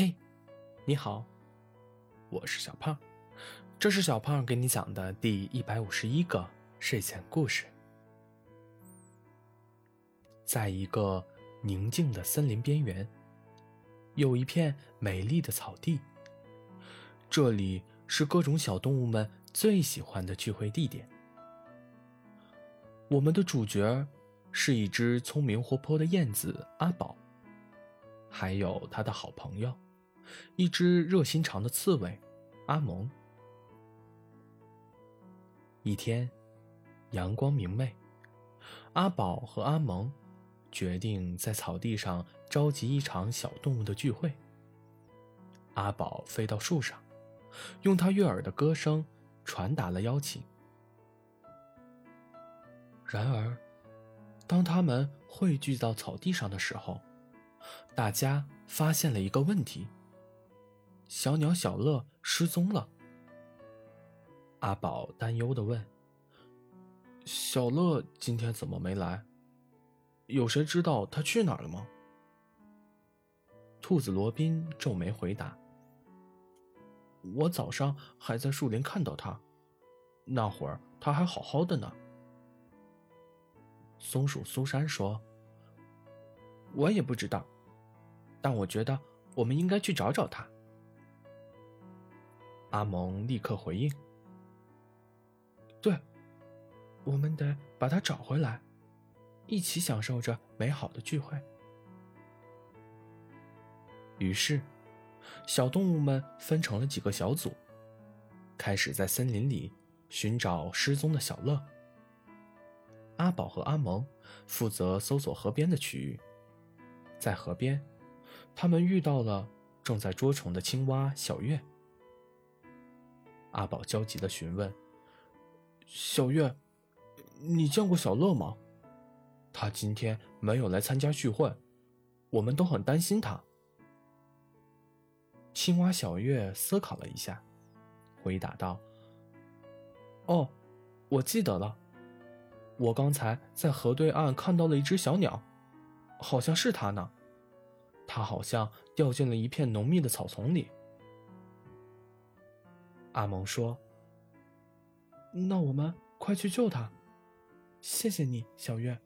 嘿，你好，我是小胖，这是小胖给你讲的第一百五十一个睡前故事。在一个宁静的森林边缘，有一片美丽的草地，这里是各种小动物们最喜欢的聚会地点。我们的主角是一只聪明活泼的燕子阿宝。还有他的好朋友，一只热心肠的刺猬阿蒙。一天，阳光明媚，阿宝和阿蒙决定在草地上召集一场小动物的聚会。阿宝飞到树上，用他悦耳的歌声传达了邀请。然而，当他们汇聚到草地上的时候，大家发现了一个问题：小鸟小乐失踪了。阿宝担忧地问：“小乐今天怎么没来？有谁知道他去哪儿了吗？”兔子罗宾皱眉回答：“我早上还在树林看到他，那会儿他还好好的呢。”松鼠苏珊说。我也不知道，但我觉得我们应该去找找他。阿蒙立刻回应：“对，我们得把他找回来，一起享受着美好的聚会。”于是，小动物们分成了几个小组，开始在森林里寻找失踪的小乐。阿宝和阿蒙负责搜索河边的区域。在河边，他们遇到了正在捉虫的青蛙小月。阿宝焦急地询问：“小月，你见过小乐吗？他今天没有来参加聚会，我们都很担心他。”青蛙小月思考了一下，回答道：“哦，我记得了，我刚才在河对岸看到了一只小鸟。”好像是他呢，他好像掉进了一片浓密的草丛里。阿蒙说：“那我们快去救他，谢谢你，小月。”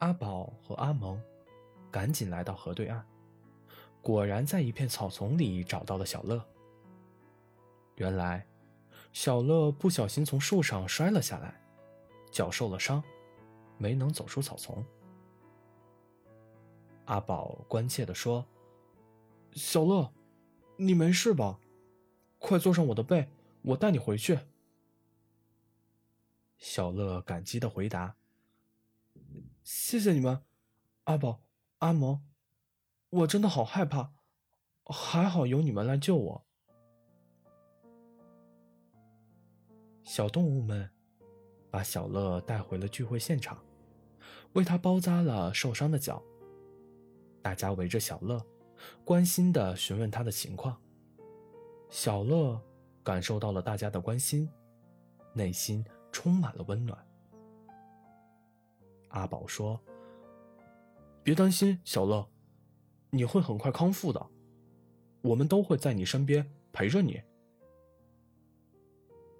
阿宝和阿蒙赶紧来到河对岸，果然在一片草丛里找到了小乐。原来，小乐不小心从树上摔了下来，脚受了伤。没能走出草丛，阿宝关切地说：“小乐，你没事吧？快坐上我的背，我带你回去。”小乐感激的回答：“谢谢你们，阿宝、阿蒙，我真的好害怕，还好有你们来救我。”小动物们把小乐带回了聚会现场。为他包扎了受伤的脚。大家围着小乐，关心地询问他的情况。小乐感受到了大家的关心，内心充满了温暖。阿宝说：“别担心，小乐，你会很快康复的，我们都会在你身边陪着你。”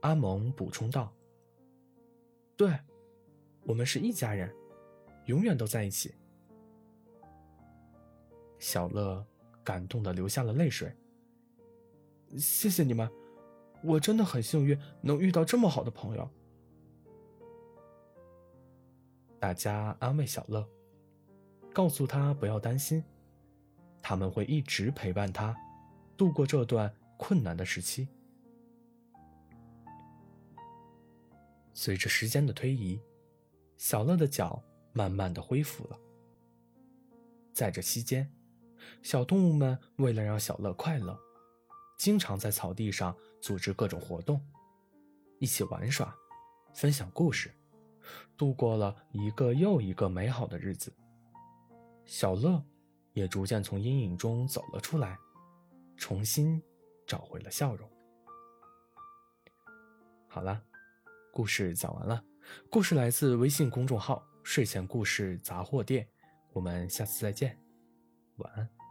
阿蒙补充道：“对，我们是一家人。”永远都在一起。小乐感动的流下了泪水。谢谢你们，我真的很幸运能遇到这么好的朋友。大家安慰小乐，告诉他不要担心，他们会一直陪伴他，度过这段困难的时期。随着时间的推移，小乐的脚。慢慢的恢复了。在这期间，小动物们为了让小乐快乐，经常在草地上组织各种活动，一起玩耍，分享故事，度过了一个又一个美好的日子。小乐也逐渐从阴影中走了出来，重新找回了笑容。好了，故事讲完了。故事来自微信公众号。睡前故事杂货店，我们下次再见。晚安。